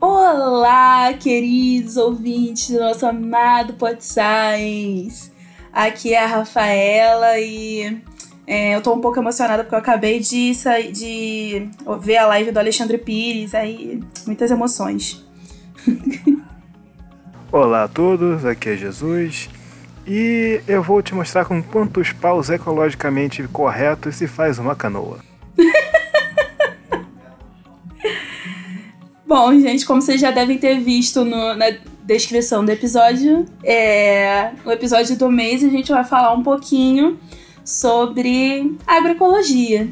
Olá, queridos ouvintes do nosso amado Pod Science. Aqui é a Rafaela e é, eu tô um pouco emocionada porque eu acabei de, de ver a live do Alexandre Pires, aí muitas emoções. Olá a todos, aqui é Jesus e eu vou te mostrar com quantos paus ecologicamente corretos se faz uma canoa. Bom, gente, como vocês já devem ter visto no, na descrição do episódio, é, no episódio do mês a gente vai falar um pouquinho sobre agroecologia.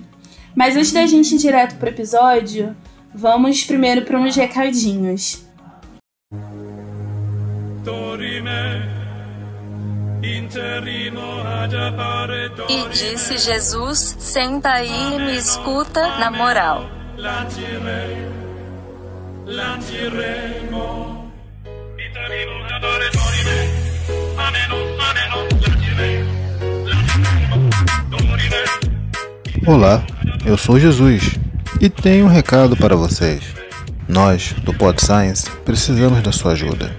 Mas antes da gente ir direto pro episódio, vamos primeiro para uns recadinhos. E disse Jesus: Senta aí e me escuta, na moral. Olá, eu sou Jesus e tenho um recado para vocês. Nós, do Pod Science, precisamos da sua ajuda.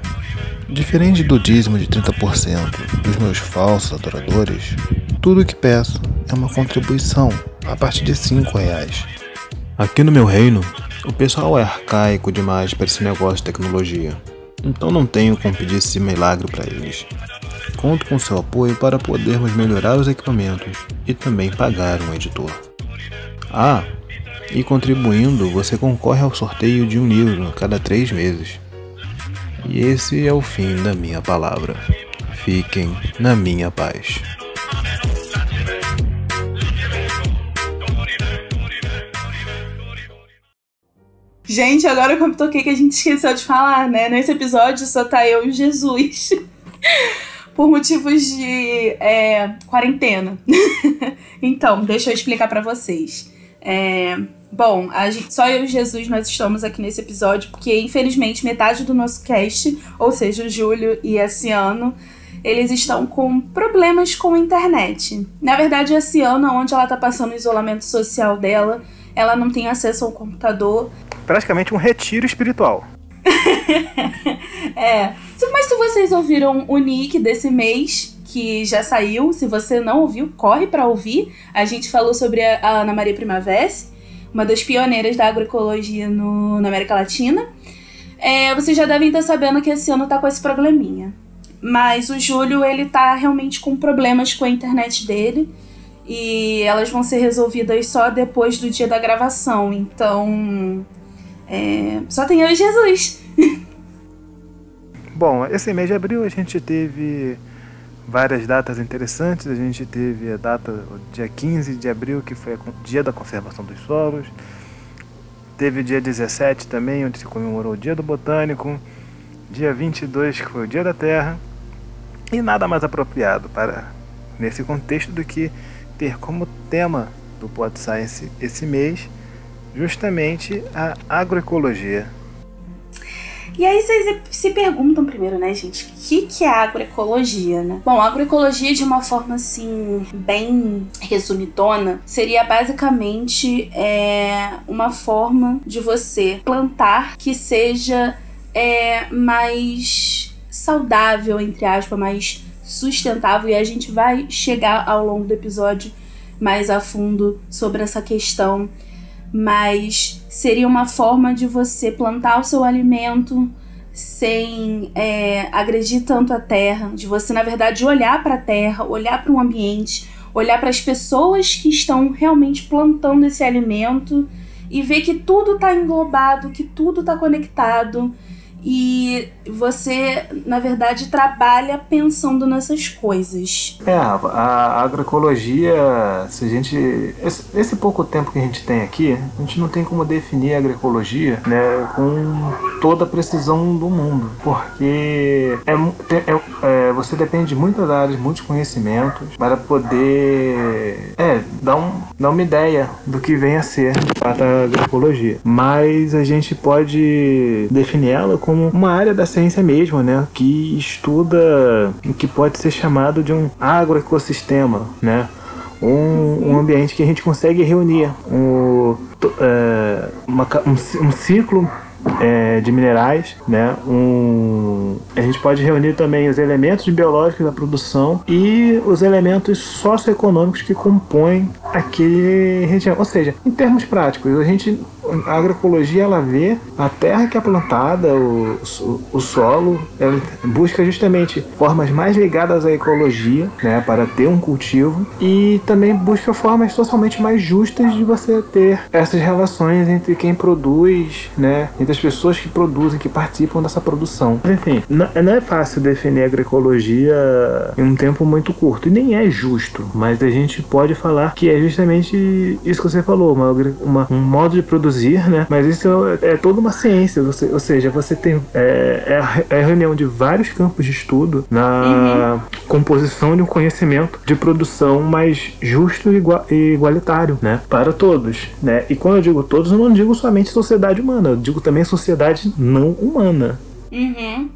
Diferente do dízimo de 30% dos meus falsos adoradores, tudo o que peço é uma contribuição a partir de 5 reais. Aqui no meu reino, o pessoal é arcaico demais para esse negócio de tecnologia, então não tenho como pedir esse milagre para eles. Conto com seu apoio para podermos melhorar os equipamentos e também pagar um editor. Ah, e contribuindo, você concorre ao sorteio de um livro cada três meses. E esse é o fim da minha palavra. Fiquem na minha paz. Gente, agora eu toquei que a gente esqueceu de falar, né? Nesse episódio só tá eu e Jesus. Por motivos de é, quarentena. então, deixa eu explicar para vocês. É, Bom, gente, só eu e Jesus nós estamos aqui nesse episódio, porque infelizmente metade do nosso cast, ou seja, o Júlio e esse ano, eles estão com problemas com a internet. Na verdade, esse ano, onde ela tá passando o isolamento social dela, ela não tem acesso ao computador. Praticamente um retiro espiritual. é. Mas se vocês ouviram o nick desse mês, que já saiu, se você não ouviu, corre para ouvir. A gente falou sobre a Ana Maria Primavera uma das pioneiras da agroecologia no, na América Latina. É, vocês já devem estar sabendo que esse ano tá com esse probleminha. Mas o Júlio, ele tá realmente com problemas com a internet dele. E elas vão ser resolvidas só depois do dia da gravação. Então. É, só tem eu e Jesus. Bom, esse mês de abril a gente teve várias datas interessantes. A gente teve a data, dia 15 de abril, que foi o dia da conservação dos solos. Teve o dia 17 também, onde se comemorou o dia do botânico. Dia 22, que foi o dia da terra. E nada mais apropriado para nesse contexto do que ter como tema do Pod Science esse mês justamente a agroecologia. E aí vocês se perguntam primeiro, né, gente, o que, que é agroecologia, né? Bom, agroecologia, de uma forma assim, bem resumidona, seria basicamente é, uma forma de você plantar que seja é, mais saudável, entre aspas, mais sustentável. E a gente vai chegar ao longo do episódio mais a fundo sobre essa questão mas seria uma forma de você plantar o seu alimento sem é, agredir tanto a terra, de você, na verdade, olhar para a terra, olhar para o ambiente, olhar para as pessoas que estão realmente plantando esse alimento e ver que tudo está englobado, que tudo está conectado e você, na verdade, trabalha pensando nessas coisas. É, a agroecologia, se a gente. Esse, esse, pouco tempo que a gente tem aqui, a gente não tem como definir a agroecologia né, com toda a precisão do mundo, porque é, é, é, você depende de muitas áreas, muitos conhecimentos para poder é, dar, um, dar uma ideia do que vem a ser a agroecologia. Mas a gente pode definir ela como uma área da ciência mesmo, né? Que estuda o que pode ser chamado de um agroecossistema, né? Um, um ambiente que a gente consegue reunir um, é, uma, um, um ciclo é, de minerais, né? Um, a gente pode reunir também os elementos biológicos da produção e os elementos socioeconômicos que compõem aquele região. Ou seja, em termos práticos, a gente a agroecologia ela vê a terra que é plantada, o, o, o, solo, ela busca justamente formas mais ligadas à ecologia, né, para ter um cultivo e também busca formas socialmente mais justas de você ter essas relações entre quem produz, né, entre as pessoas que produzem, que participam dessa produção. Enfim, não, não é fácil definir agroecologia em um tempo muito curto e nem é justo, mas a gente pode falar que é justamente isso que você falou, uma, uma, um modo de produzir, né? Mas isso é, toda uma ciência, você, ou seja, você tem é, é, a, é, a, reunião de vários campos de estudo na uhum. composição de um conhecimento de produção mais justo e igualitário, né? Para todos, né? E quando eu digo todos, eu não digo somente sociedade humana, eu digo também sociedade não humana. Uhum.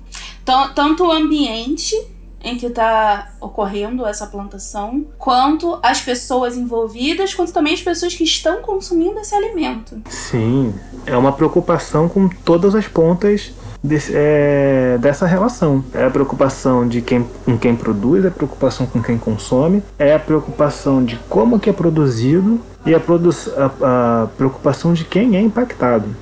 Tanto o ambiente em que está ocorrendo essa plantação, quanto as pessoas envolvidas, quanto também as pessoas que estão consumindo esse alimento. Sim, é uma preocupação com todas as pontas Desse, é, dessa relação. É a preocupação de quem, com quem produz, é a preocupação com quem consome, é a preocupação de como que é produzido e a, produ a, a preocupação de quem é impactado.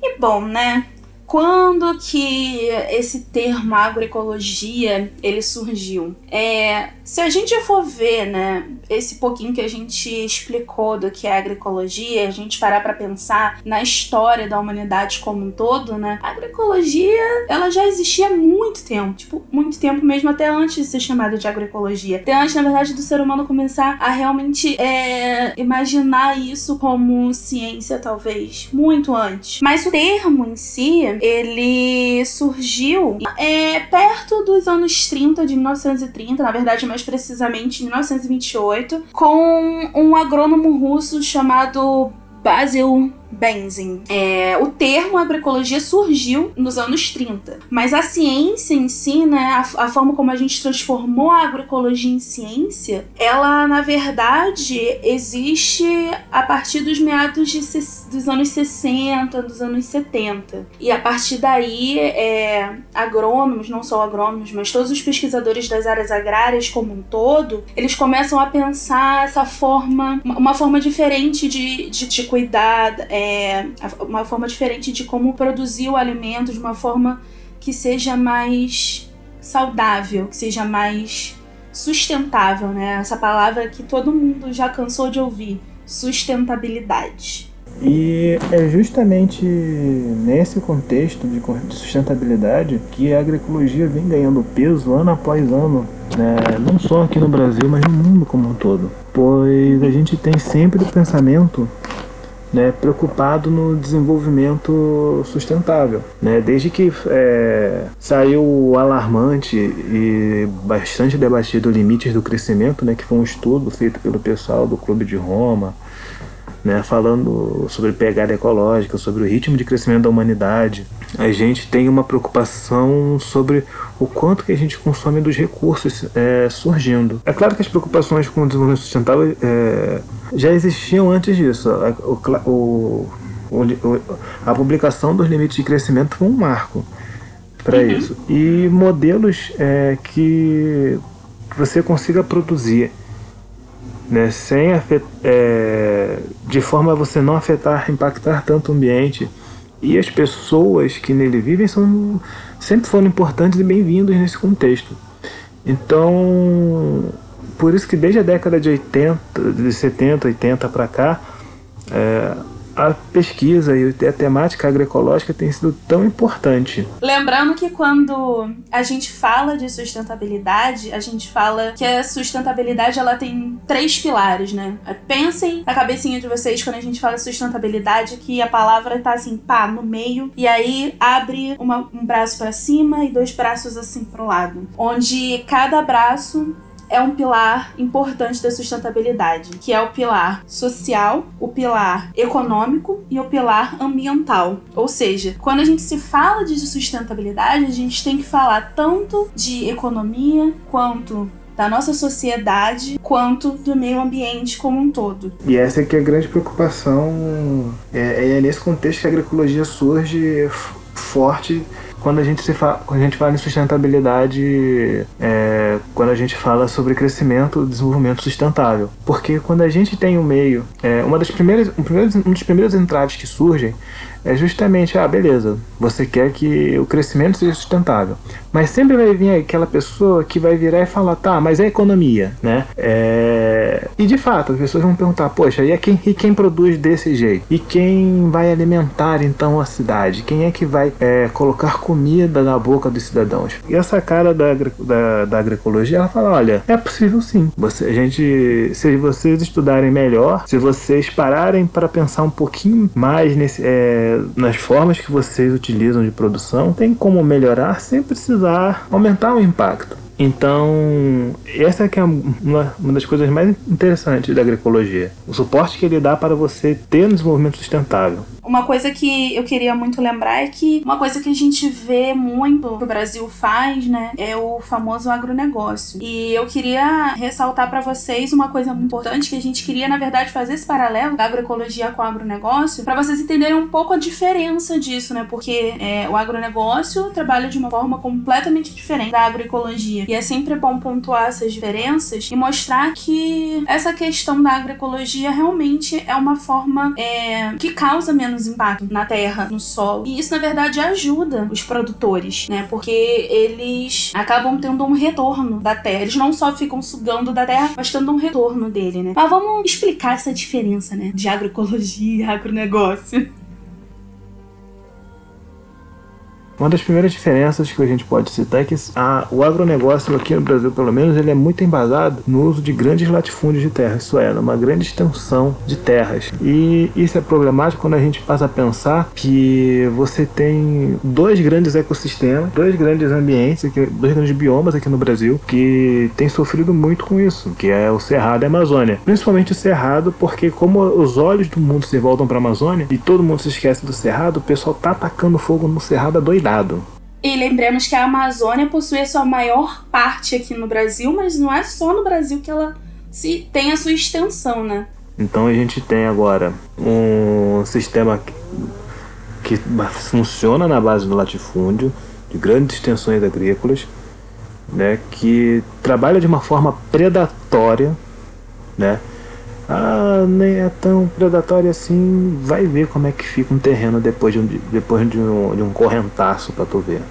E bom, né? Quando que esse termo agroecologia ele surgiu? É, se a gente for ver, né, esse pouquinho que a gente explicou do que é agroecologia, a gente parar para pensar na história da humanidade como um todo, né? A agroecologia, ela já existia há muito tempo, tipo, muito tempo mesmo até antes de ser chamada de agroecologia. Até antes, na verdade, do ser humano começar a realmente é, imaginar isso como ciência, talvez, muito antes. Mas o termo em si, ele surgiu é, perto dos anos 30, de 1930, na verdade, mais precisamente em 1928, com um agrônomo russo chamado Basil Benzin. É, o termo agroecologia surgiu nos anos 30, mas a ciência em si, né, a, a, forma como a gente transformou a agroecologia em ciência, ela na verdade existe a partir dos meados de, dos anos 60, dos anos 70. E a partir daí, é, agrônomos, não só agrônomos, mas todos os pesquisadores das áreas agrárias como um todo, eles começam a pensar essa forma, uma forma diferente de, de, de cuidar. É, é, uma forma diferente de como produzir o alimento de uma forma que seja mais saudável, que seja mais sustentável, né? Essa palavra que todo mundo já cansou de ouvir, sustentabilidade. E é justamente nesse contexto de sustentabilidade que a agroecologia vem ganhando peso ano após ano, né? não só aqui no Brasil, mas no mundo como um todo. Pois a gente tem sempre o pensamento né, preocupado no desenvolvimento sustentável. Né? Desde que é, saiu o alarmante e bastante debatido Limites do Crescimento, né, que foi um estudo feito pelo pessoal do Clube de Roma, né, falando sobre pegada ecológica, sobre o ritmo de crescimento da humanidade. A gente tem uma preocupação sobre o quanto que a gente consome dos recursos é, surgindo. É claro que as preocupações com o desenvolvimento sustentável é, já existiam antes disso. O, o, o, a publicação dos limites de crescimento foi um marco para uhum. isso. E modelos é, que você consiga produzir né, sem é, de forma a você não afetar, impactar tanto o ambiente e as pessoas que nele vivem são sempre foram importantes e bem-vindos nesse contexto. Então, por isso que desde a década de 80, de 70, 80 para cá, é, a pesquisa e a temática agroecológica tem sido tão importante. Lembrando que quando a gente fala de sustentabilidade, a gente fala que a sustentabilidade ela tem três pilares, né? Pensem na cabecinha de vocês quando a gente fala sustentabilidade que a palavra tá assim, pá, no meio e aí abre uma, um braço para cima e dois braços assim pro lado, onde cada braço é um pilar importante da sustentabilidade, que é o pilar social, o pilar econômico e o pilar ambiental. Ou seja, quando a gente se fala de sustentabilidade, a gente tem que falar tanto de economia quanto da nossa sociedade quanto do meio ambiente como um todo. E essa é que é a grande preocupação, é, é nesse contexto que a agroecologia surge forte quando a gente, se fa quando a gente fala em sustentabilidade, é, quando a gente fala sobre crescimento desenvolvimento sustentável. Porque quando a gente tem um meio, é, uma das primeiras, um, um dos primeiros entraves que surgem é justamente, ah, beleza, você quer que o crescimento seja sustentável. Mas sempre vai vir aquela pessoa que vai virar e falar, tá, mas é economia, né? É... E de fato, as pessoas vão perguntar, poxa, e, é quem, e quem produz desse jeito? E quem vai alimentar então a cidade? Quem é que vai é, colocar comida na boca dos cidadãos? E essa cara da, da, da agroecologia, ela fala, olha, é possível sim. Você, a gente, se vocês estudarem melhor, se vocês pararem para pensar um pouquinho mais nesse... É, nas formas que vocês utilizam de produção, tem como melhorar sem precisar aumentar o impacto. Então, essa é, é uma, uma das coisas mais interessantes da agroecologia. O suporte que ele dá para você ter um desenvolvimento sustentável. Uma coisa que eu queria muito lembrar é que uma coisa que a gente vê muito que o Brasil faz, né, é o famoso agronegócio. E eu queria ressaltar para vocês uma coisa muito importante que a gente queria, na verdade, fazer esse paralelo da agroecologia com o agronegócio, para vocês entenderem um pouco a diferença disso, né? Porque é, o agronegócio trabalha de uma forma completamente diferente da agroecologia. E é sempre bom pontuar essas diferenças e mostrar que essa questão da agroecologia realmente é uma forma é, que causa menos impacto na terra, no solo. E isso, na verdade, ajuda os produtores, né? Porque eles acabam tendo um retorno da terra. Eles não só ficam sugando da terra, mas tendo um retorno dele, né? Mas vamos explicar essa diferença, né? De agroecologia e agronegócio. Uma das primeiras diferenças que a gente pode citar é que a, o agronegócio aqui no Brasil, pelo menos, ele é muito embasado no uso de grandes latifúndios de terra, isso é, numa grande extensão de terras. E isso é problemático quando a gente passa a pensar que você tem dois grandes ecossistemas, dois grandes ambientes, dois grandes biomas aqui no Brasil que têm sofrido muito com isso, que é o Cerrado e a Amazônia. Principalmente o Cerrado, porque como os olhos do mundo se voltam para a Amazônia e todo mundo se esquece do Cerrado, o pessoal tá atacando fogo no Cerrado doidado e lembremos que a Amazônia possui a sua maior parte aqui no Brasil, mas não é só no Brasil que ela se tem a sua extensão, né? Então a gente tem agora um sistema que, que funciona na base do latifúndio, de grandes extensões agrícolas, né, que trabalha de uma forma predatória, né, ah, nem é tão predatório assim, vai ver como é que fica um terreno depois de um, depois de um, de um correntaço pra tu ver.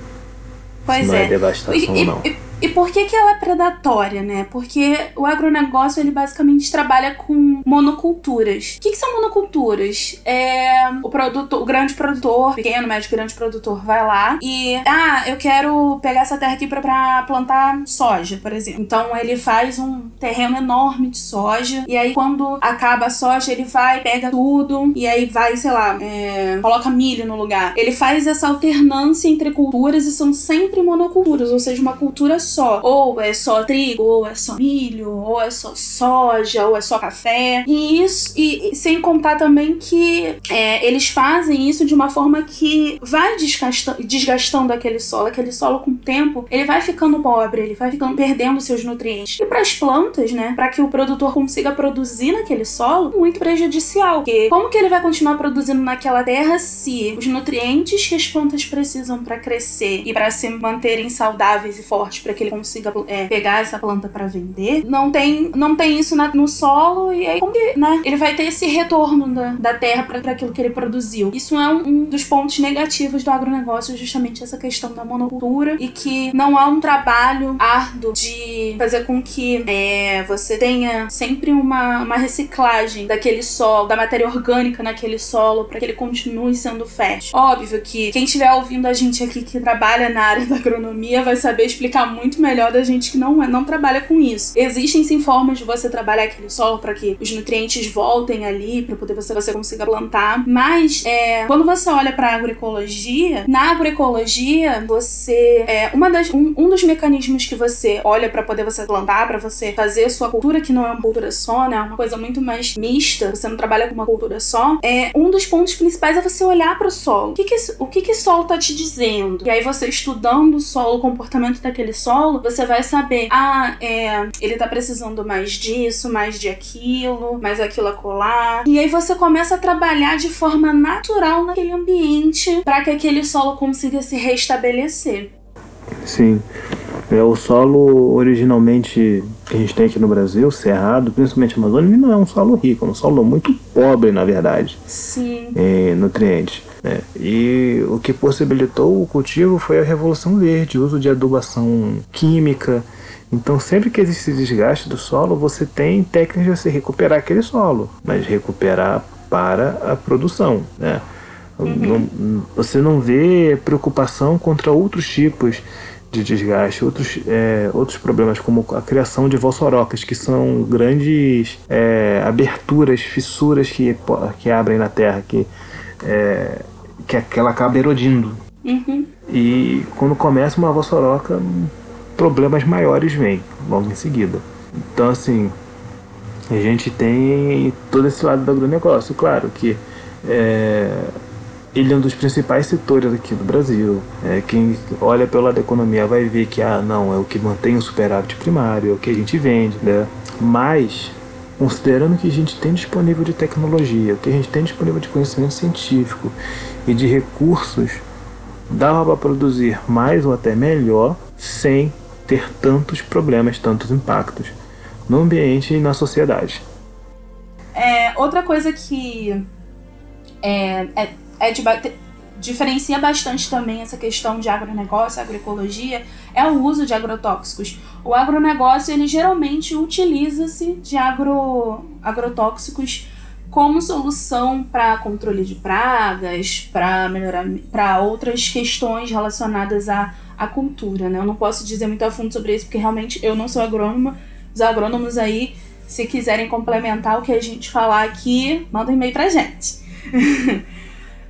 Pois Se não é, é devastação e, não. E, e por que, que ela é predatória, né? Porque o agronegócio ele basicamente trabalha com monoculturas. O que, que são monoculturas? É o produtor, o grande produtor, pequeno, médio, grande produtor, vai lá e ah, eu quero pegar essa terra aqui para plantar soja, por exemplo. Então ele faz um terreno enorme de soja e aí quando acaba a soja ele vai pega tudo e aí vai, sei lá, é, coloca milho no lugar. Ele faz essa alternância entre culturas e são sempre monoculturas, ou seja, uma cultura só. Ou é só trigo, ou é só milho, ou é só soja, ou é só café. E isso, e, e sem contar também que é, eles fazem isso de uma forma que vai desgastando, desgastando aquele solo. Aquele solo com o tempo, ele vai ficando pobre, ele vai ficando perdendo seus nutrientes. E para as plantas, né, para que o produtor consiga produzir naquele solo, muito prejudicial. Porque como que ele vai continuar produzindo naquela terra se os nutrientes que as plantas precisam para crescer e para se manterem saudáveis e fortes para que ele consiga é, pegar essa planta para vender. Não tem, não tem isso na, no solo e aí como que, né? Ele vai ter esse retorno da, da terra para aquilo que ele produziu. Isso é um, um, dos pontos negativos do agronegócio, justamente essa questão da monocultura e que não há um trabalho árduo de fazer com que é, você tenha sempre uma, uma reciclagem daquele solo, da matéria orgânica naquele solo para que ele continue sendo fértil. Óbvio que quem estiver ouvindo a gente aqui que trabalha na área da agronomia vai saber explicar muito muito melhor da gente que não, é, não trabalha com isso. Existem sim formas de você trabalhar aquele solo para que os nutrientes voltem ali, para poder você, você consiga plantar. Mas é, quando você olha para agroecologia, na agroecologia você é uma das um, um dos mecanismos que você olha para poder você plantar, para você fazer sua cultura que não é uma cultura só, né? É uma coisa muito mais mista. Você não trabalha com uma cultura só. É um dos pontos principais é você olhar para o solo. O que que o que que solo tá te dizendo? E aí você estudando o solo, o comportamento daquele solo solo, você vai saber, ah, é, ele tá precisando mais disso, mais de aquilo, mais aquilo acolá. E aí você começa a trabalhar de forma natural naquele ambiente para que aquele solo consiga se restabelecer. Sim. É, o solo originalmente que a gente tem aqui no Brasil, cerrado, principalmente Amazônia, não é um solo rico, é um solo muito pobre, na verdade, Sim. em nutrientes. Né? E o que possibilitou o cultivo foi a Revolução Verde, o uso de adubação química. Então, sempre que existe desgaste do solo, você tem técnicas de você recuperar aquele solo, mas recuperar para a produção. Né? Não- você não vê preocupação contra outros tipos de desgaste, outros, é, outros problemas, como a criação de vossorocas, que são grandes é, aberturas, fissuras que, que abrem na terra, que, é, que, que ela acaba erodindo. Uhum. E quando começa uma vossoroca, problemas maiores vêm logo em seguida. Então, assim, a gente tem todo esse lado do agronegócio. Claro que é, ele é um dos principais setores aqui do Brasil. É, quem olha pelo lado da economia vai ver que, ah, não, é o que mantém o superávit primário, é o que a gente vende, né? Mas, considerando que a gente tem disponível de tecnologia, o que a gente tem disponível de conhecimento científico e de recursos, dava para produzir mais ou até melhor sem ter tantos problemas, tantos impactos no ambiente e na sociedade. É, outra coisa que é, é, é de diferencia bastante também essa questão de agronegócio, agroecologia, é o uso de agrotóxicos. O agronegócio, ele geralmente utiliza-se de agro, agrotóxicos como solução para controle de pragas, para melhorar para outras questões relacionadas à, à cultura, né? Eu não posso dizer muito a fundo sobre isso porque realmente eu não sou agrônoma. Os agrônomos aí, se quiserem complementar o que a gente falar aqui, manda um e-mail pra gente.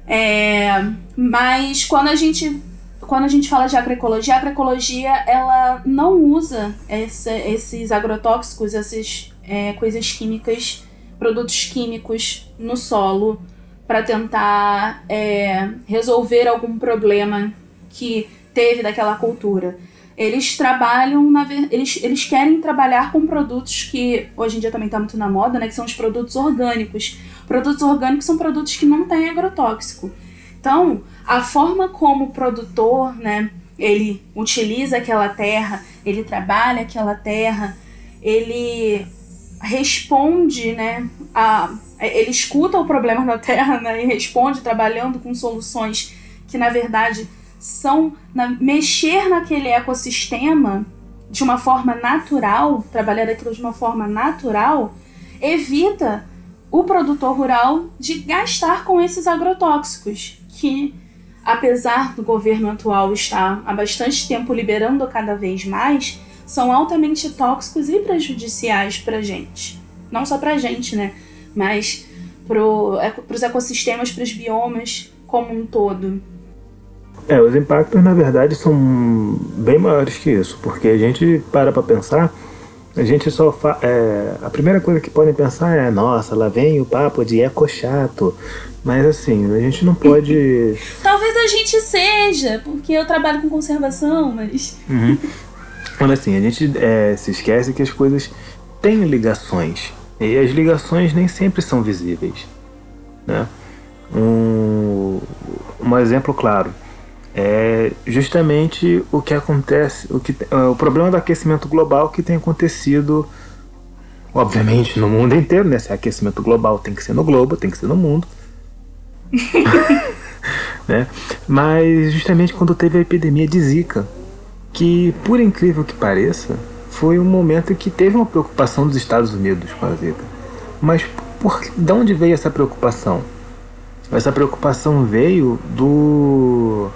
É, mas quando a gente quando a gente fala de agroecologia, a agroecologia ela não usa esses agrotóxicos, essas é, coisas químicas, produtos químicos no solo para tentar é, resolver algum problema que teve daquela cultura. Eles trabalham, na eles, eles querem trabalhar com produtos que hoje em dia também está muito na moda, né? Que são os produtos orgânicos. Produtos orgânicos são produtos que não têm agrotóxico. Então, a forma como o produtor, né, ele utiliza aquela terra, ele trabalha aquela terra, ele responde, né, a, ele escuta o problema da terra, né, e responde trabalhando com soluções que na verdade são na, mexer naquele ecossistema de uma forma natural, trabalhar aquilo de uma forma natural, evita o produtor rural de gastar com esses agrotóxicos, que apesar do governo atual estar há bastante tempo liberando cada vez mais, são altamente tóxicos e prejudiciais para gente. Não só para gente, né? Mas para os ecossistemas, para os biomas como um todo. É, os impactos na verdade são bem maiores que isso, porque a gente para para pensar, a gente só fa é, a primeira coisa que podem pensar é, nossa, lá vem o papo de eco chato. Mas assim, a gente não pode. Talvez a gente seja, porque eu trabalho com conservação, mas. Uhum. Mas assim, a gente é, se esquece que as coisas têm ligações. E as ligações nem sempre são visíveis. Né? Um, um exemplo claro é justamente o que acontece, o, que, o problema do aquecimento global que tem acontecido, obviamente, no mundo inteiro, né? Se é aquecimento global tem que ser no globo, tem que ser no mundo. né? Mas justamente quando teve a epidemia de Zika, que por incrível que pareça, foi um momento que teve uma preocupação dos Estados Unidos com a Zika. Mas por, de onde veio essa preocupação? Essa preocupação veio do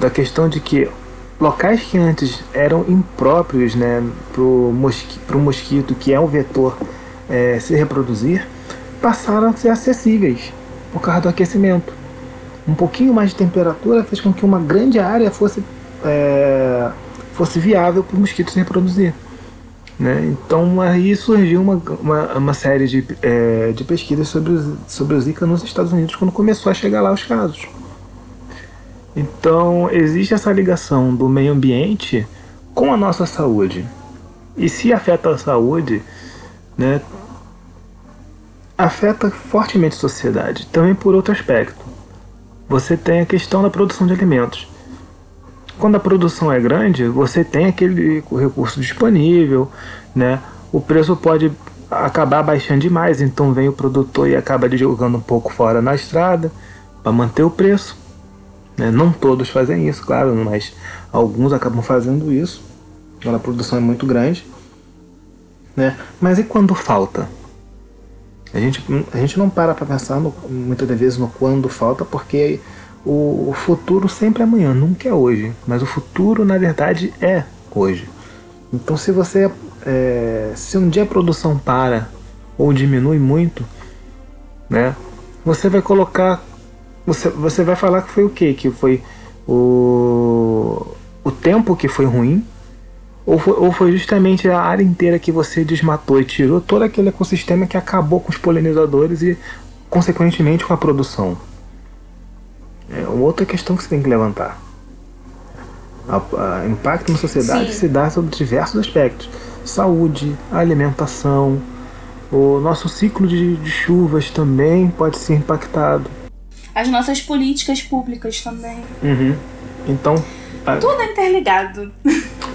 da questão de que locais que antes eram impróprios né, para o mosqui, mosquito, que é um vetor, é, se reproduzir, passaram a ser acessíveis por causa do aquecimento. Um pouquinho mais de temperatura fez com que uma grande área fosse, é, fosse viável para o mosquito se reproduzir. Né? Então aí surgiu uma, uma, uma série de, é, de pesquisas sobre, sobre o Zika nos Estados Unidos quando começou a chegar lá os casos. Então existe essa ligação do meio ambiente com a nossa saúde. E se afeta a saúde, né, afeta fortemente a sociedade. Também por outro aspecto. Você tem a questão da produção de alimentos. Quando a produção é grande, você tem aquele recurso disponível, né? O preço pode acabar baixando demais, então vem o produtor e acaba jogando um pouco fora na estrada para manter o preço. Né? Não todos fazem isso, claro, mas alguns acabam fazendo isso quando a produção é muito grande. Né? Mas e quando falta? A gente, a gente não para para pensar no, muitas vezes no quando falta, porque o, futuro sempre é amanhã, nunca é hoje. Mas o futuro, na verdade, é hoje. Então, se você. É, se um dia a produção para ou diminui muito, né? Você vai colocar. Você, você vai falar que foi o quê? Que foi o, o tempo que foi ruim, ou foi, ou foi justamente a área inteira que você desmatou e tirou todo aquele ecossistema que acabou com os polinizadores e, consequentemente, com a produção? É outra questão que você tem que levantar. O impacto na sociedade Sim. se dá sobre diversos aspectos: saúde, alimentação, o nosso ciclo de, de chuvas também pode ser impactado. As nossas políticas públicas também. Uhum. Então. Tudo é interligado.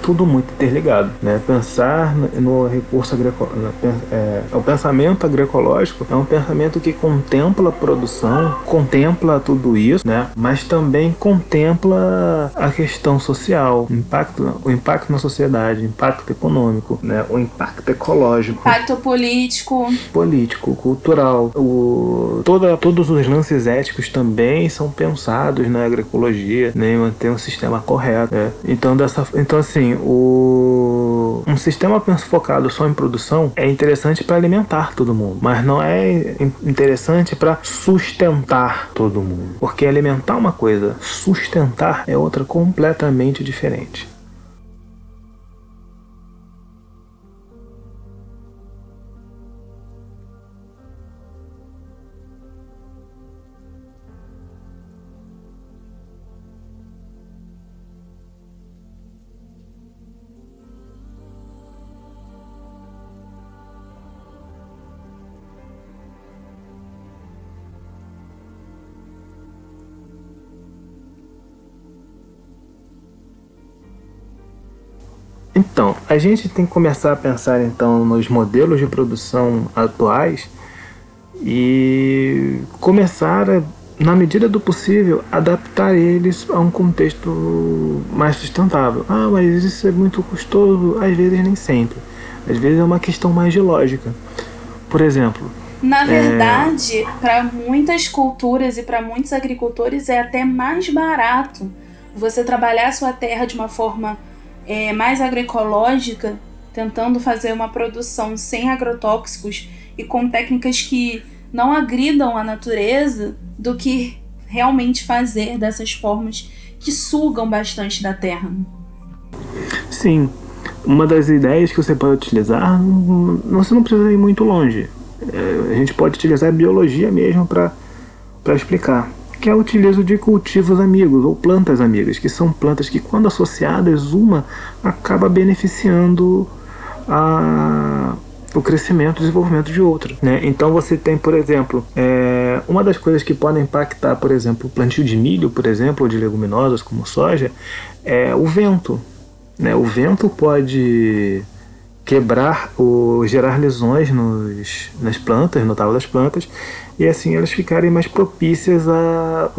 tudo muito interligado, né? Pensar no recurso agroecológico, é, o pensamento agroecológico é um pensamento que contempla a produção, contempla tudo isso, né? Mas também contempla a questão social, impacto, o impacto na sociedade, impacto econômico, né? O impacto ecológico, impacto político, político, cultural, o toda todos os lances éticos também são pensados na agroecologia, né? Manter um sistema né? Então dessa, então assim o um sistema focado só em produção é interessante para alimentar todo mundo, mas não é interessante para sustentar todo mundo, porque alimentar uma coisa, sustentar é outra completamente diferente. Então, a gente tem que começar a pensar então nos modelos de produção atuais e começar a, na medida do possível, adaptar eles a um contexto mais sustentável. Ah, mas isso é muito custoso? Às vezes nem sempre. Às vezes é uma questão mais de lógica. Por exemplo, na é. verdade, é... para muitas culturas e para muitos agricultores é até mais barato você trabalhar a sua terra de uma forma é, mais agroecológica, tentando fazer uma produção sem agrotóxicos e com técnicas que não agridam a natureza, do que realmente fazer dessas formas que sugam bastante da terra. Sim, uma das ideias que você pode utilizar, você não precisa ir muito longe. É, a gente pode utilizar a biologia mesmo para explicar que é utilizo de cultivos amigos ou plantas amigas, que são plantas que, quando associadas, uma acaba beneficiando a, o crescimento e desenvolvimento de outra. Né? Então você tem, por exemplo, é, uma das coisas que podem impactar, por exemplo, o plantio de milho, por exemplo, ou de leguminosas como soja, é o vento. Né? O vento pode quebrar ou gerar lesões nos, nas plantas, no talo das plantas, e assim elas ficarem mais propícias a,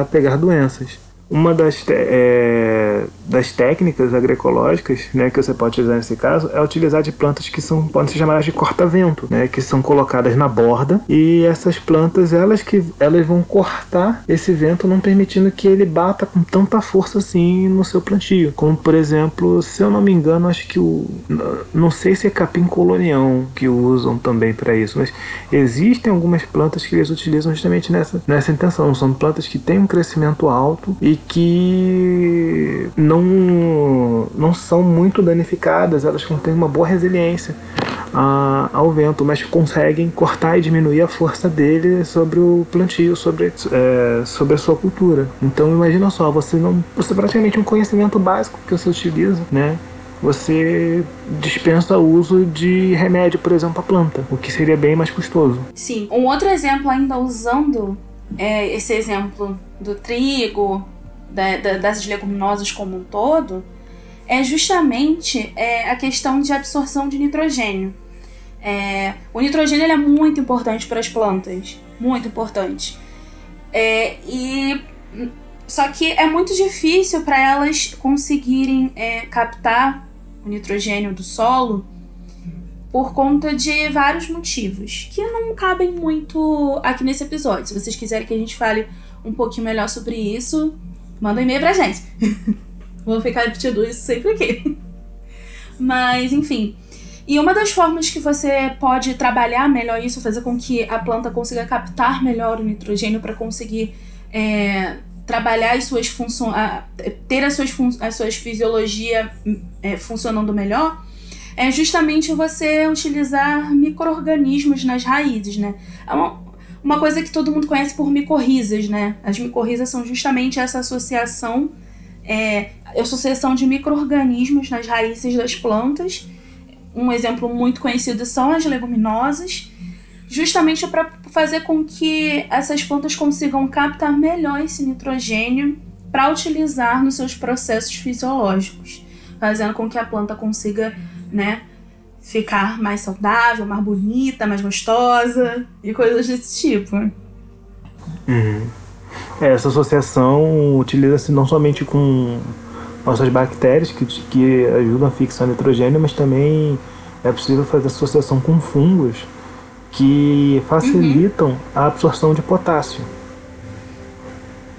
a pegar doenças. Uma das, é, das técnicas agroecológicas né, que você pode utilizar nesse caso é utilizar de plantas que são, podem ser chamadas de corta-vento, né, que são colocadas na borda e essas plantas elas que elas vão cortar esse vento, não permitindo que ele bata com tanta força assim no seu plantio. Como por exemplo, se eu não me engano, acho que o não sei se é capim colonião que usam também para isso, mas existem algumas plantas que eles utilizam justamente nessa nessa intenção. São plantas que têm um crescimento alto e que não, não são muito danificadas, elas têm uma boa resiliência a, ao vento, mas conseguem cortar e diminuir a força dele sobre o plantio, sobre, é, sobre a sua cultura. Então imagina só, você não. Você praticamente um conhecimento básico que você utiliza, né? você dispensa o uso de remédio, por exemplo, à planta, o que seria bem mais custoso. Sim. Um outro exemplo, ainda usando é, esse exemplo do trigo, da, da, das leguminosas como um todo, é justamente é, a questão de absorção de nitrogênio. É, o nitrogênio é muito importante para as plantas, muito importante. É, e só que é muito difícil para elas conseguirem é, captar o nitrogênio do solo por conta de vários motivos que não cabem muito aqui nesse episódio. Se vocês quiserem que a gente fale um pouquinho melhor sobre isso, manda um e-mail pra gente. Vou ficar repetindo isso sempre aqui. Mas, enfim. E uma das formas que você pode trabalhar melhor isso, fazer com que a planta consiga captar melhor o nitrogênio para conseguir é, trabalhar as suas funções, ter as suas, as suas fisiologia é, funcionando melhor, é justamente você utilizar micro-organismos nas raízes, né? É uma, uma coisa que todo mundo conhece por micorrizas, né? As micorrizas são justamente essa associação, é, associação de micro-organismos nas raízes das plantas. Um exemplo muito conhecido são as leguminosas, justamente para fazer com que essas plantas consigam captar melhor esse nitrogênio para utilizar nos seus processos fisiológicos, fazendo com que a planta consiga, né, ficar mais saudável, mais bonita, mais gostosa e coisas desse tipo. Uhum. É, essa associação utiliza-se não somente com nossas bactérias que, que ajudam a fixar nitrogênio, mas também é possível fazer associação com fungos que facilitam uhum. a absorção de potássio.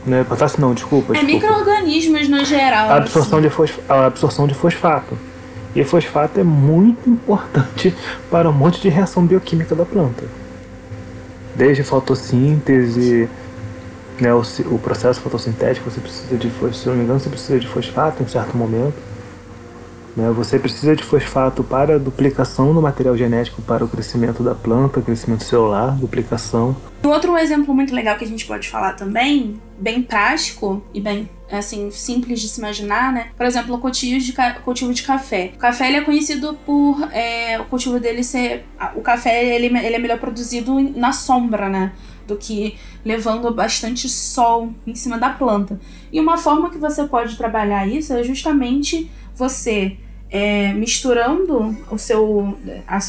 Né? Potássio não, desculpa. É micro-organismos no geral. A absorção, assim. de fosf... a absorção de fosfato. E fosfato é muito importante para um monte de reação bioquímica da planta. Desde fotossíntese, né, o, o processo fotossintético, você precisa de, se não me engano, você precisa de fosfato em certo momento. Né? Você precisa de fosfato para a duplicação do material genético para o crescimento da planta, crescimento celular, duplicação. Um outro exemplo muito legal que a gente pode falar também, bem prático e bem assim simples de se imaginar, né? Por exemplo, o cultivo de, cultivo de café. O café ele é conhecido por é, o cultivo dele ser, o café ele, ele é melhor produzido na sombra, né? do que levando bastante sol em cima da planta. E uma forma que você pode trabalhar isso é justamente você é, misturando o seu. A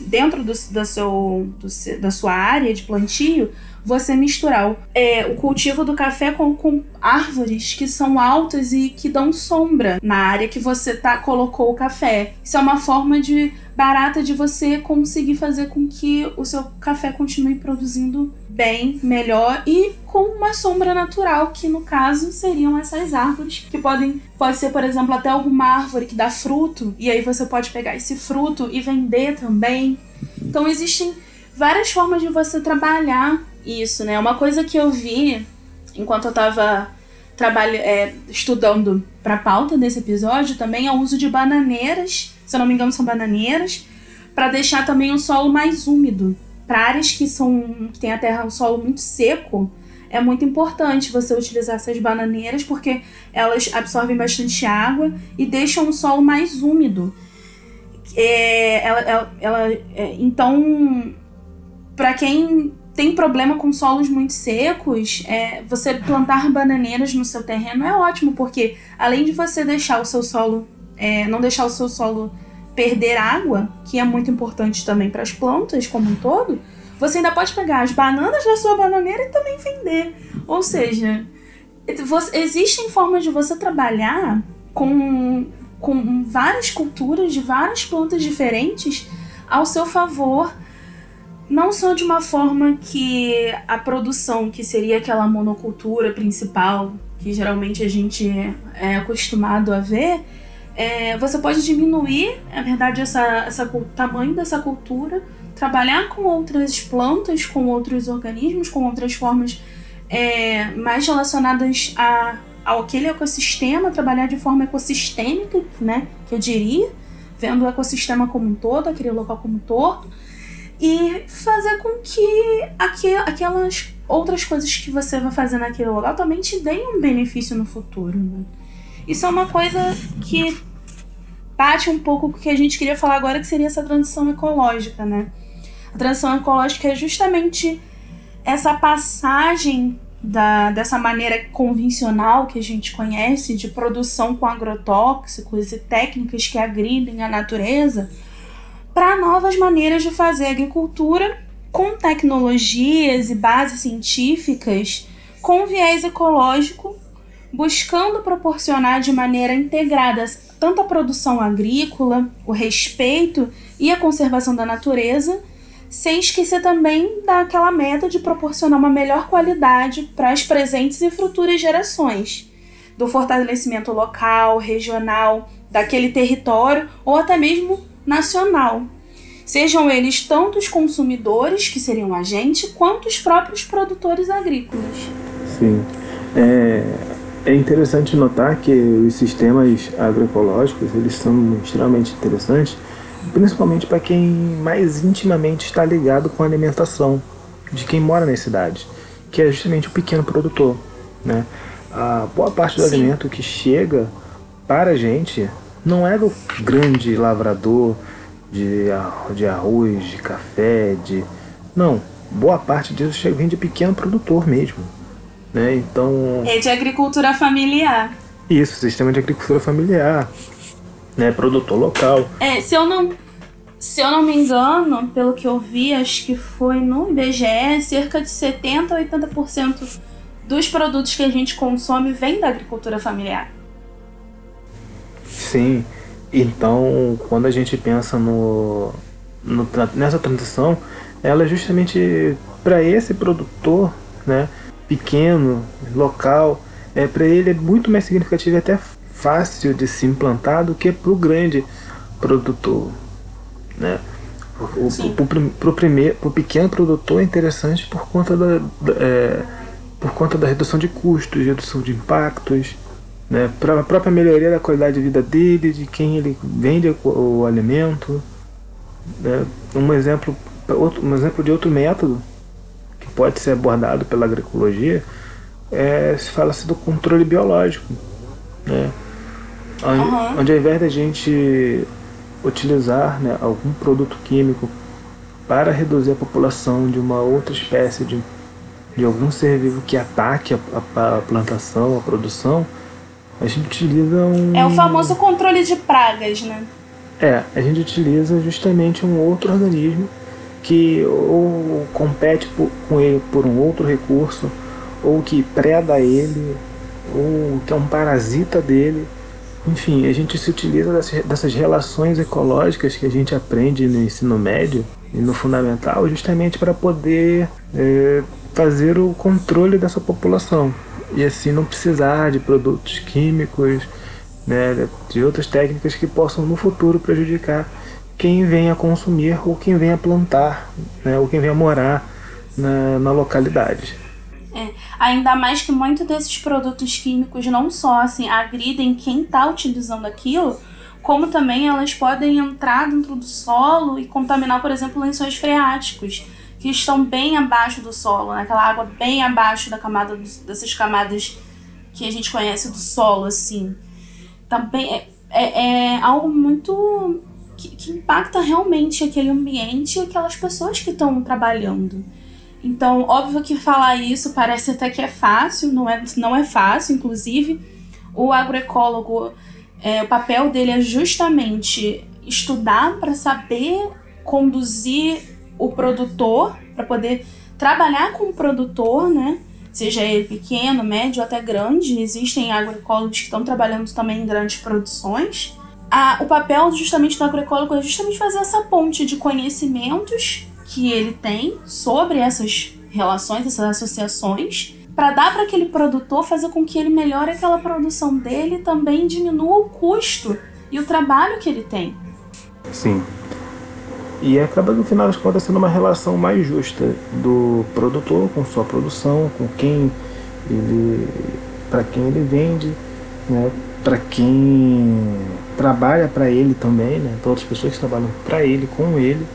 dentro do, do seu, do, da sua área de plantio, você misturar o, é, o cultivo do café com, com árvores que são altas e que dão sombra na área que você tá, colocou o café. Isso é uma forma de barata de você conseguir fazer com que o seu café continue produzindo bem, melhor e com uma sombra natural, que no caso seriam essas árvores, que podem pode ser, por exemplo, até alguma árvore que dá fruto, e aí você pode pegar esse fruto e vender também. Então existem várias formas de você trabalhar isso, né? Uma coisa que eu vi enquanto eu tava trabalho, é, estudando para pauta desse episódio também é o uso de bananeiras, se eu não me engano são bananeiras, para deixar também o solo mais úmido. Para áreas que são que tem a terra, o solo muito seco, é muito importante você utilizar essas bananeiras porque elas absorvem bastante água e deixam o solo mais úmido. É, ela, ela, ela é, então, para quem tem problema com solos muito secos, é, você plantar bananeiras no seu terreno é ótimo, porque além de você deixar o seu solo, é, não deixar o seu solo perder água, que é muito importante também para as plantas como um todo, você ainda pode pegar as bananas da sua bananeira e também vender. Ou seja, você, existem formas de você trabalhar com, com várias culturas de várias plantas diferentes ao seu favor não só de uma forma que a produção, que seria aquela monocultura principal, que geralmente a gente é acostumado a ver, é, você pode diminuir, na verdade, essa, essa, o tamanho dessa cultura, trabalhar com outras plantas, com outros organismos, com outras formas é, mais relacionadas a, ao aquele ecossistema, trabalhar de forma ecossistêmica, né, que eu diria, vendo o ecossistema como um todo, aquele local como um todo, e fazer com que aquelas outras coisas que você vai fazer naquele lugar também te deem um benefício no futuro. Né? Isso é uma coisa que bate um pouco com o que a gente queria falar agora, que seria essa transição ecológica, né? A transição ecológica é justamente essa passagem da, dessa maneira convencional que a gente conhece de produção com agrotóxicos e técnicas que agridem a natureza para novas maneiras de fazer agricultura com tecnologias e bases científicas com viés ecológico, buscando proporcionar de maneira integrada tanto a produção agrícola, o respeito e a conservação da natureza, sem esquecer também daquela meta de proporcionar uma melhor qualidade para as presentes e futuras gerações, do fortalecimento local, regional, daquele território ou até mesmo nacional. Sejam eles tanto os consumidores, que seriam a gente, quanto os próprios produtores agrícolas. Sim. É, é interessante notar que os sistemas agroecológicos eles são extremamente interessantes principalmente para quem mais intimamente está ligado com a alimentação de quem mora nas cidades, que é justamente o pequeno produtor. Né? A boa parte do Sim. alimento que chega para a gente não é do grande lavrador de, de arroz, de café, de. Não, boa parte disso vem de pequeno produtor mesmo. Né? Então. É de agricultura familiar. Isso, sistema de agricultura familiar né, produtor local. É, se eu não se eu não me engano, pelo que eu vi, acho que foi no IBGE, cerca de 70 a 80% dos produtos que a gente consome vem da agricultura familiar. Sim. Então, quando a gente pensa no, no nessa transição, ela é justamente para esse produtor, né, pequeno, local, é para ele é muito mais significativo e até fácil de se implantar do que para o grande produtor. Né? Para o primeiro, pro pequeno produtor é interessante por conta da, da é, por conta da redução de custos, redução de impactos, né? para a própria melhoria da qualidade de vida dele, de quem ele vende o, o alimento. Né? Um, exemplo, outro, um exemplo de outro método que pode ser abordado pela agroecologia é, se fala-se do controle biológico. Né? Onde, uhum. onde ao invés da gente utilizar né, algum produto químico para reduzir a população de uma outra espécie de, de algum ser vivo que ataque a, a, a plantação, a produção, a gente utiliza um. É o famoso controle de pragas, né? É, a gente utiliza justamente um outro organismo que ou compete por, com ele por um outro recurso, ou que preda ele, ou que é um parasita dele enfim, a gente se utiliza dessas relações ecológicas que a gente aprende no ensino médio e no fundamental justamente para poder é, fazer o controle dessa população e assim não precisar de produtos químicos, né, de outras técnicas que possam no futuro prejudicar quem venha consumir ou quem venha plantar, né, ou quem venha morar na, na localidade. É, ainda mais que muitos desses produtos químicos não só assim agridem quem está utilizando aquilo, como também elas podem entrar dentro do solo e contaminar, por exemplo, lençóis freáticos, que estão bem abaixo do solo, né? aquela água bem abaixo da camada dessas camadas que a gente conhece do solo, assim. Também é, é, é algo muito que, que impacta realmente aquele ambiente e aquelas pessoas que estão trabalhando. Então, óbvio que falar isso parece até que é fácil, não é, não é fácil, inclusive. O agroecólogo, é, o papel dele é justamente estudar para saber conduzir o produtor, para poder trabalhar com o produtor, né? Seja ele pequeno, médio até grande. Existem agroecólogos que estão trabalhando também em grandes produções. Ah, o papel justamente do agroecólogo é justamente fazer essa ponte de conhecimentos que ele tem sobre essas relações, essas associações, para dar para aquele produtor fazer com que ele melhore aquela produção dele e também diminua o custo e o trabalho que ele tem. Sim. E acaba no final das contas sendo uma relação mais justa do produtor com sua produção, com quem ele para quem ele vende, né? Para quem trabalha para ele também, né? Todas as pessoas que trabalham para ele, com ele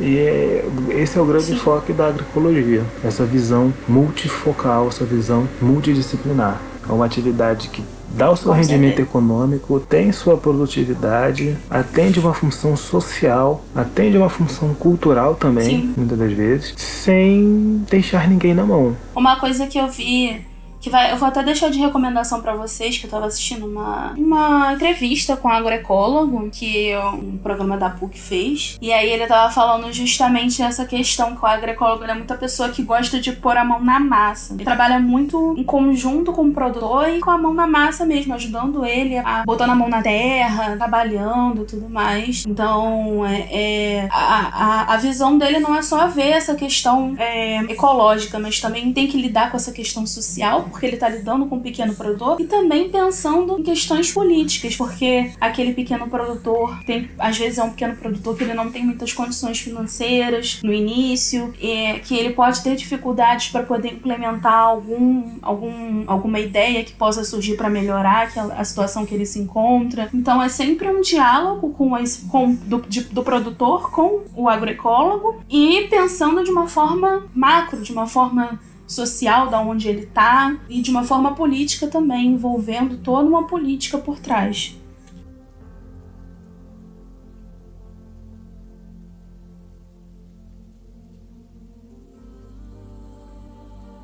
e é, esse é o grande Sim. foco da agroecologia, essa visão multifocal, essa visão multidisciplinar. É uma atividade que dá o seu Com rendimento certeza. econômico, tem sua produtividade, atende uma função social, atende uma função cultural também, Sim. muitas das vezes, sem deixar ninguém na mão. Uma coisa que eu vi que vai, eu vou até deixar de recomendação pra vocês que eu tava assistindo uma, uma entrevista com um agroecólogo que um programa da PUC fez. E aí ele tava falando justamente essa questão que o agroecólogo é muita pessoa que gosta de pôr a mão na massa. Ele trabalha muito em conjunto com o produtor e com a mão na massa mesmo, ajudando ele a botando a mão na terra, trabalhando tudo mais. Então, é, é- a, a, a visão dele não é só ver essa questão é, ecológica, mas também tem que lidar com essa questão social, porque ele está lidando com um pequeno produtor, e também pensando em questões políticas, porque aquele pequeno produtor tem, às vezes é um pequeno produtor que ele não tem muitas condições financeiras no início, e que ele pode ter dificuldades para poder implementar algum, algum, alguma ideia que possa surgir para melhorar a situação que ele se encontra. Então é sempre um diálogo com, esse, com do, de- do produtor com o agroecólogo e pensando de uma forma macro, de uma forma social da onde ele tá e de uma forma política também, envolvendo toda uma política por trás.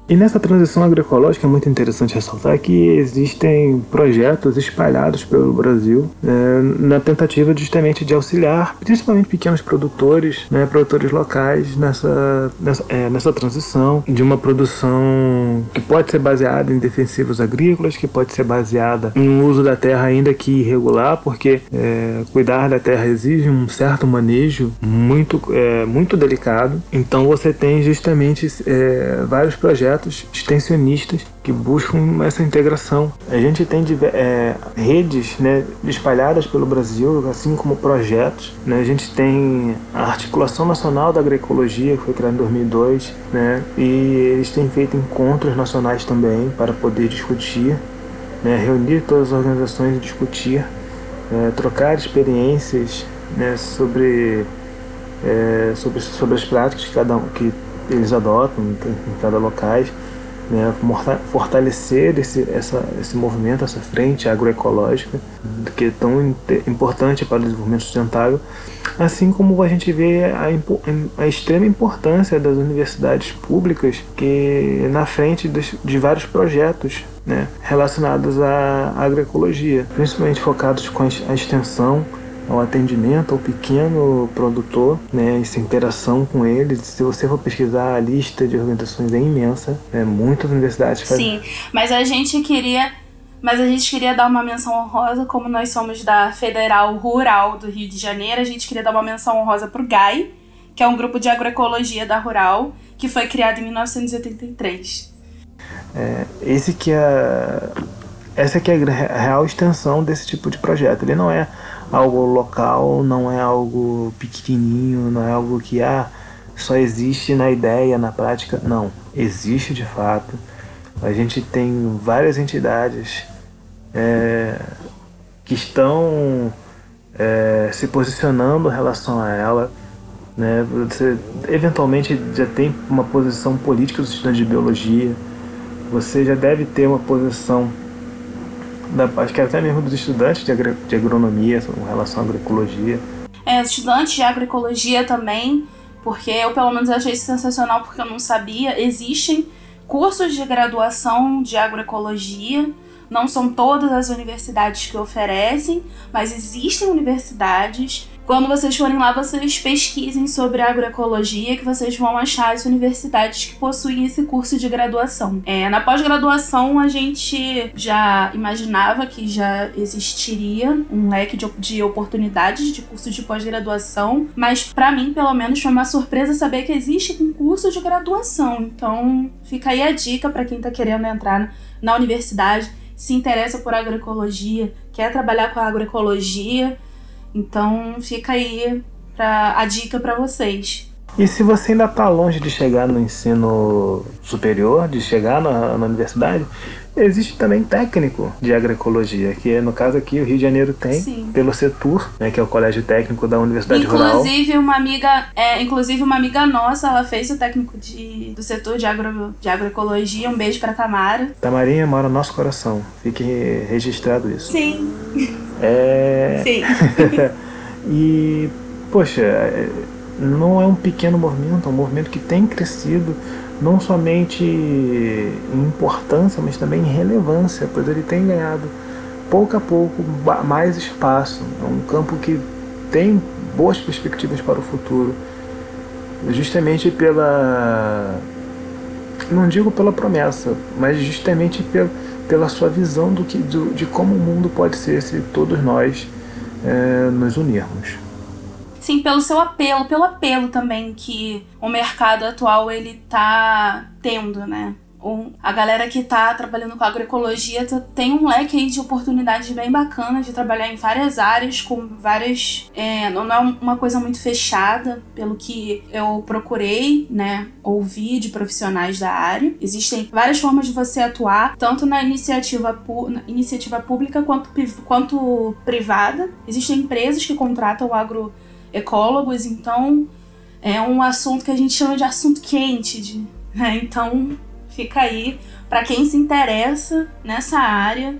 E nessa transição agroecológica é muito interessante ressaltar que existem projetos espalhados pelo Brasil né, na tentativa justamente de auxiliar, principalmente pequenos produtores, né, produtores locais nessa, nessa, é, nessa transição de uma produção que pode ser baseada em defensivos agrícolas, que pode ser baseada em um uso da terra ainda que irregular, porque é, cuidar da terra exige um certo manejo muito, é, muito delicado. Então você tem justamente é, vários projetos extensionistas que buscam essa integração. A gente tem é, redes né, espalhadas pelo Brasil, assim como projetos. né? A gente tem a Articulação Nacional da Agroecologia, que foi criada em 2002, né? e eles têm feito encontros nacionais também para poder discutir, né? reunir todas as organizações e discutir, é, trocar experiências né, sobre, é, sobre, sobre as práticas que, cada, um- que eles adotam em, cada locais, né, fortalecer esse, essa, esse movimento, essa frente agroecológica, que é tão importante para o desenvolvimento sustentável, assim como a gente vê a, a extrema importância das universidades públicas que na frente dos- de vários projetos né, relacionados à agroecologia, principalmente focados com a extensão ao atendimento ao pequeno produtor, né, essa interação com eles. Se você for pesquisar a lista de organizações é imensa, né, muitas universidades fazem. Sim, mas a gente queria. Mas a gente queria dar uma menção honrosa, como nós somos da Federal Rural do Rio de Janeiro, a gente queria dar uma menção honrosa pro GAI, que é um grupo de agroecologia da Rural, que foi criado em 1983. É, esse que é essa que é a real extensão desse tipo de projeto. Ele não é algo local, não é algo pequenininho, não é algo que ah, só existe na ideia, na prática. Não, existe de fato. A gente tem várias entidades é, que estão é, se posicionando em relação a ela. Né? Você eventualmente já tem uma posição política dos estudantes de biologia, você já deve ter uma posição, da, acho que até mesmo dos estudantes de, de agronomia com relação à agroecologia. É, estudantes de agroecologia também, porque eu pelo menos achei isso sensacional porque eu não sabia. Existem cursos de graduação de agroecologia, não são todas as universidades que oferecem, mas existem universidades. Quando vocês forem lá, vocês pesquisem sobre agroecologia, que vocês vão achar as universidades que possuem esse curso de graduação. É, na pós-graduação, a gente já imaginava que já existiria um leque de, de oportunidades de cursos de pós-graduação, mas para mim, pelo menos, foi uma surpresa saber que existe um curso de graduação. Então, fica aí a dica para quem está querendo entrar na universidade, se interessa por agroecologia, quer trabalhar com agroecologia. Então, fica aí pra, a dica para vocês. E se você ainda está longe de chegar no ensino superior, de chegar na, na, universidade, existe também técnico de agroecologia, que no caso aqui o Rio de Janeiro tem, Sim. pelo CETUR, né, que é o Colégio Técnico da Universidade inclusive, Rural. Inclusive uma amiga, é, inclusive uma amiga nossa, ela fez o técnico de, do setor de, agro, de agroecologia. Um beijo para Tamara. Tamarinha mora no nosso coração. Fique registrado isso. Sim. É. Sim. e poxa, não é um pequeno movimento, é um movimento que tem crescido não somente em importância, mas também em relevância, pois ele tem ganhado pouco a pouco mais espaço. É um campo que tem boas perspectivas para o futuro, justamente pela. Não digo pela promessa, mas justamente pela, pela sua visão do que, do, de como o mundo pode ser se todos nós é, nos unirmos. Sim, pelo seu apelo, pelo apelo também que o mercado atual ele tá tendo, né? a galera que está trabalhando com agroecologia tá, tem um leque aí de oportunidades bem bacana de trabalhar em várias áreas, com várias. É, não é uma coisa muito fechada, pelo que eu procurei, né? Ouvir de profissionais da área. Existem várias formas de você atuar, tanto na iniciativa, na iniciativa pública quanto, quanto privada. Existem empresas que contratam agroecólogos, então é um assunto que a gente chama de assunto quente. De, né? Então Fica aí para quem se interessa nessa área.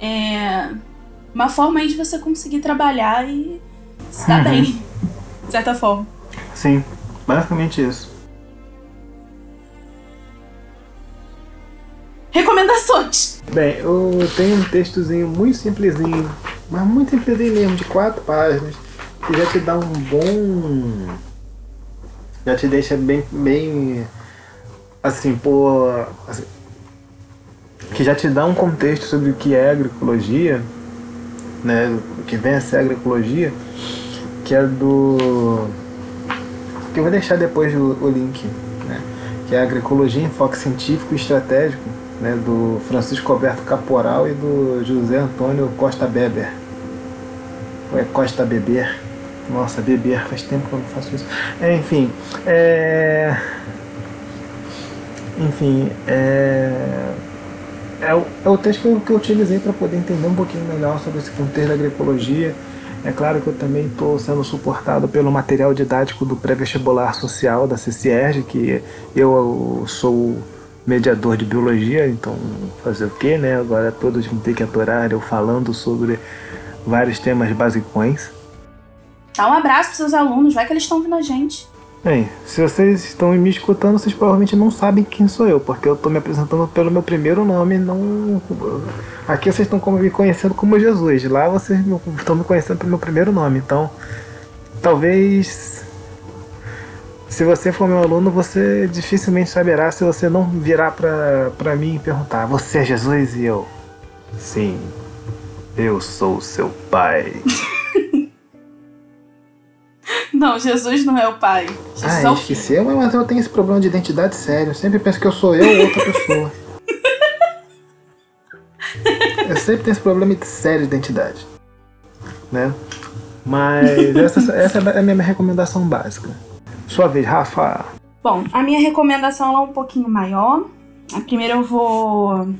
É uma forma aí de você conseguir trabalhar e se dar uhum. bem, de certa forma. Sim, basicamente isso. Recomendações! Bem, eu tenho um textozinho muito simplesinho, mas muito simplesinho mesmo, de quatro páginas, que já te dá um bom. Já te deixa bem, bem assim, por. Assim, que já te dá um contexto sobre o que é agroecologia, né? O que vem a ser agroecologia, que é do. que eu vou deixar depois o, o link, né? Que é Agroecologia em Foco Científico e Estratégico, né? Do Francisco Alberto Caporal e do José Antônio Costa Beber. Ou é Costa Beber? Nossa, beber, faz tempo que eu não faço isso. É, enfim, é enfim, é, é, o, é o texto que eu, que eu utilizei para poder entender um pouquinho melhor sobre esse contexto da agroecologia. É claro que eu também estou sendo suportado pelo material didático do pré-vestibular social da CCERG, que eu sou mediador de biologia, então fazer o quê, né? Agora todos vão ter que aturar eu falando sobre vários temas basicões. Dá um abraço para seus alunos, vai que eles estão ouvindo a gente. Bem, se vocês estão me escutando, vocês provavelmente não sabem quem sou eu, porque eu estou me apresentando pelo meu primeiro nome, não. Aqui vocês estão me conhecendo como Jesus, lá vocês estão me conhecendo pelo meu primeiro nome, então talvez se você for meu aluno, você dificilmente saberá se você não virar pra, pra mim e perguntar: Você é Jesus? E eu: Sim, eu sou seu pai. Não, Jesus não é o pai. Jesus ah, é o esqueci. Eu, mas eu tenho esse problema de identidade sério. Eu sempre penso que eu sou eu ou outra pessoa. eu sempre tenho esse problema sério de identidade. Né? Mas essa, essa é a minha recomendação básica. Sua vez, Rafa. Bom, a minha recomendação é um pouquinho maior. Primeiro eu vou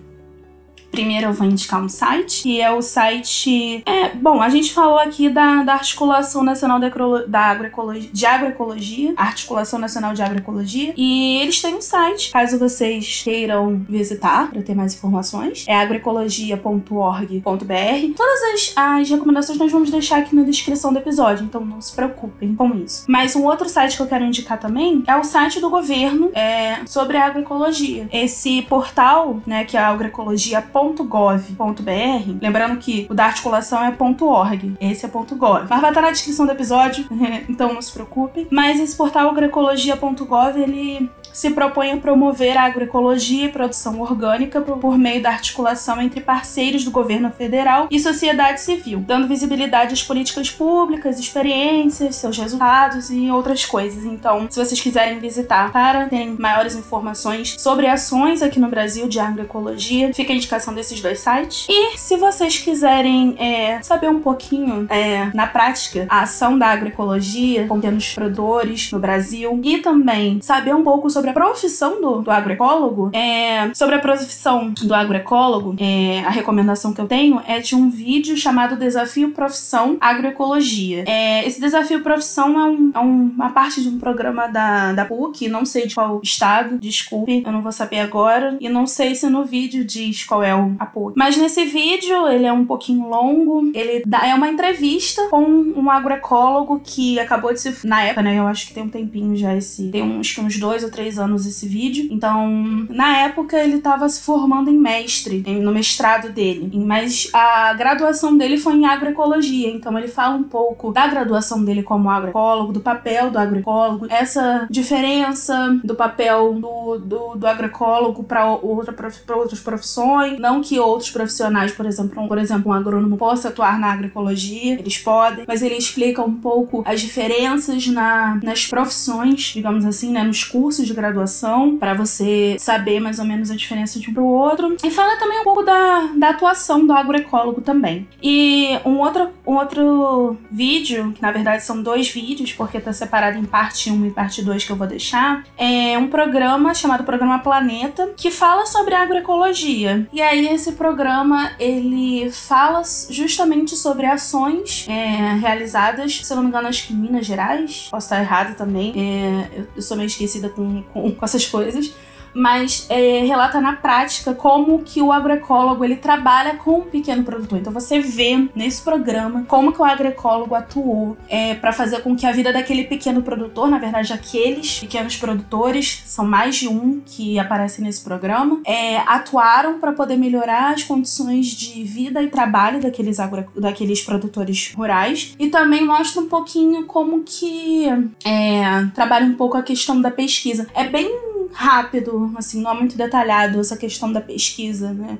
Primeiro eu vou indicar um site, que é o site. É, bom, a gente falou aqui da, da Articulação Nacional da, da Agroecologia, de Agroecologia, Articulação Nacional de Agroecologia, e eles têm um site, caso vocês queiram visitar para ter mais informações, é agroecologia.org.br. Todas as, as recomendações nós vamos deixar aqui na descrição do episódio, então não se preocupem com isso. Mas um outro site que eu quero indicar também é o site do governo é, sobre a agroecologia. Esse portal, né, que é agroecologia.org .gov.br, lembrando que o da articulação é .org, esse é .gov. Mas vai estar na descrição do episódio, então não se preocupem. Mas esse portal agroecologia.gov, ele se propõe a promover a agroecologia e produção orgânica por meio da articulação entre parceiros do governo federal e sociedade civil, dando visibilidade às políticas públicas, experiências, seus resultados e outras coisas. Então, se vocês quiserem visitar para terem maiores informações sobre ações aqui no Brasil de agroecologia, fica a indicação desses dois sites. E se vocês quiserem é, saber um pouquinho é, na prática a ação da agroecologia com pequenos produtores no Brasil e também saber um pouco sobre a profissão do, do agroecólogo, é, sobre a profissão do agroecólogo, é, a recomendação que eu tenho é de um vídeo chamado Desafio Profissão Agroecologia. É, esse desafio profissão é, um, é uma parte de um programa da, da PUC, não sei de qual estado, desculpe, eu não vou saber agora, e não sei se no vídeo diz qual é o, a PUC. Mas nesse vídeo, ele é um pouquinho longo, ele dá, é uma entrevista com um agroecólogo que acabou de se. Na época, né? Eu acho que tem um tempinho já esse. Tem uns, uns dois ou três anos esse vídeo. Então, na época, ele estava se formando em mestre, no mestrado dele. Mas a graduação dele foi em agroecologia. Então, ele fala um pouco da graduação dele como agroecólogo, do papel do agroecólogo, essa diferença do papel do, do, do agroecólogo para outra, outras profissões. Não que outros profissionais, por exemplo, um, por exemplo, um agrônomo possa atuar na agroecologia, eles podem, mas ele explica um pouco as diferenças na, nas profissões, digamos assim, né, nos cursos de graduação, para você saber mais ou menos a diferença de um para o outro. E fala também um pouco da, da atuação do agroecólogo também. E um outro, um outro vídeo, que na verdade são dois vídeos, porque está separado em parte 1 e parte 2 que eu vou deixar, é um programa chamado Programa Planeta, que fala sobre agroecologia. E aí esse programa, ele fala justamente sobre ações é, realizadas, se eu não me engano, acho que em Minas Gerais, posso estar errado também, é, eu sou meio esquecida com, com, com essas coisas, mas é, relata na prática como que o agroecólogo ele trabalha com o pequeno produtor. Então você vê nesse programa como que o agroecólogo atuou é, para fazer com que a vida daquele pequeno produtor, na verdade aqueles pequenos produtores, são mais de um que aparecem nesse programa, é, atuaram para poder melhorar as condições de vida e trabalho daqueles, agro, daqueles produtores rurais e também mostra um pouquinho como que é, trabalha um pouco a questão da pesquisa. É bem rápido, assim, não é muito detalhado essa questão da pesquisa, né?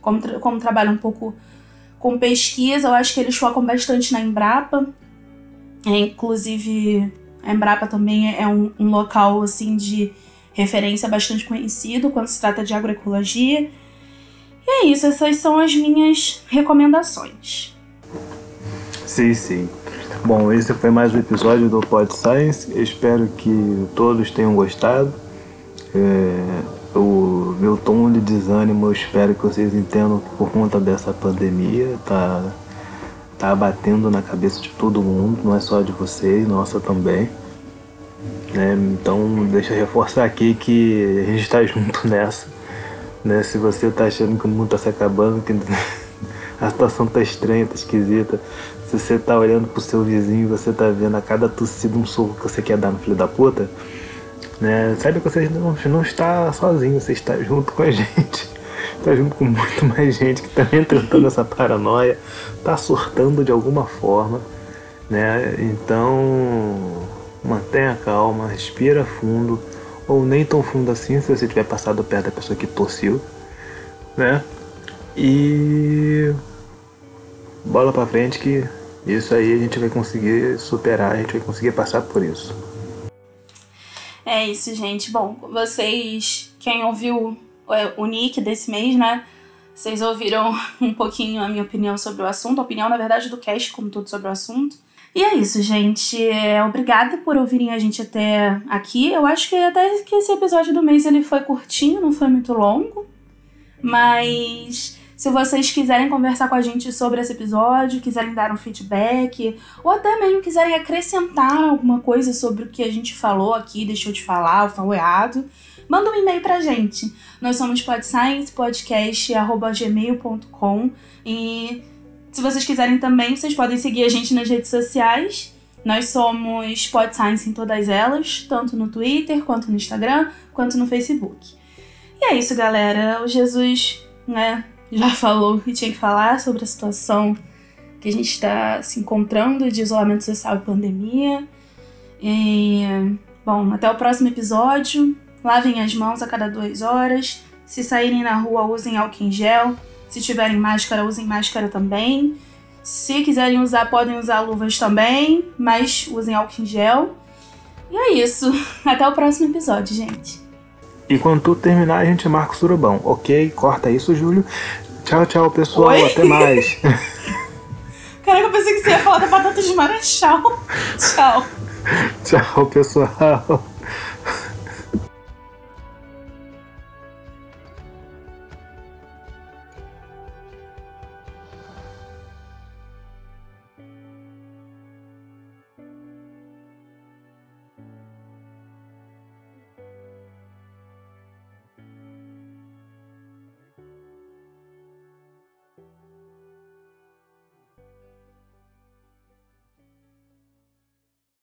Como, tra como trabalha um pouco com pesquisa, eu acho que eles focam bastante na Embrapa. É, inclusive, a Embrapa também é um, um local, assim, de referência bastante conhecido quando se trata de agroecologia. E é isso, essas são as minhas recomendações. Sim, sim. Bom, esse foi mais um episódio do Pod Science. Espero que todos tenham gostado. É, o meu tom de desânimo, eu espero que vocês entendam que por conta dessa pandemia tá, tá batendo na cabeça de todo mundo, não é só de vocês, nossa também. Né? Então deixa eu reforçar aqui que a gente está junto nessa. Né? Se você está achando que o mundo está se acabando, que a situação tá estranha, tá esquisita. Se você tá olhando pro seu vizinho, você tá vendo a cada tossida um soco que você quer dar no filho da puta, né? Saiba que você não, não está sozinho, você está junto com a gente. Está junto com muito mais gente que está entrando nessa paranoia, está surtando de alguma forma. Né? Então mantenha calma, respira fundo, ou nem tão fundo assim se você tiver passado perto da pessoa que tossiu, né? E bola para frente que isso aí a gente vai conseguir superar, a gente vai conseguir passar por isso. É isso, gente. Bom, vocês, quem ouviu é, o nick desse mês, né? Vocês ouviram um pouquinho a minha opinião sobre o assunto, a opinião, na verdade, do cast, como tudo sobre o assunto. E é isso, gente. É, obrigada por ouvirem a gente até aqui. Eu acho que até que esse episódio do mês ele foi curtinho, não foi muito longo. Mas se vocês quiserem conversar com a gente sobre esse episódio, quiserem dar um feedback, ou até mesmo quiserem acrescentar alguma coisa sobre o que a gente falou aqui, deixou de falar ou falou errado, manda um e-mail pra gente. Nós somos podsciencepodcast.gmail.com e se vocês quiserem também, vocês podem seguir a gente nas redes sociais. Nós somos PodScience em todas elas, tanto no Twitter, quanto no Instagram, quanto no Facebook. E é isso, galera. O Jesus, né, já falou que tinha que falar sobre a situação que a gente está se encontrando de isolamento social e pandemia. E, bom, até o próximo episódio. lavem as mãos a cada duas horas. Se saírem na rua, usem álcool em gel. Se tiverem máscara, usem máscara também. Se quiserem usar, podem usar luvas também, mas usem álcool em gel. E é isso. Até o próximo episódio, gente. E quando tudo terminar, a gente marca o surubão, ok? Corta isso, Júlio. Tchau, tchau, pessoal. Oi? Até mais. Caraca, eu pensei que você ia falar da batata de marechal. Tchau. tchau, pessoal.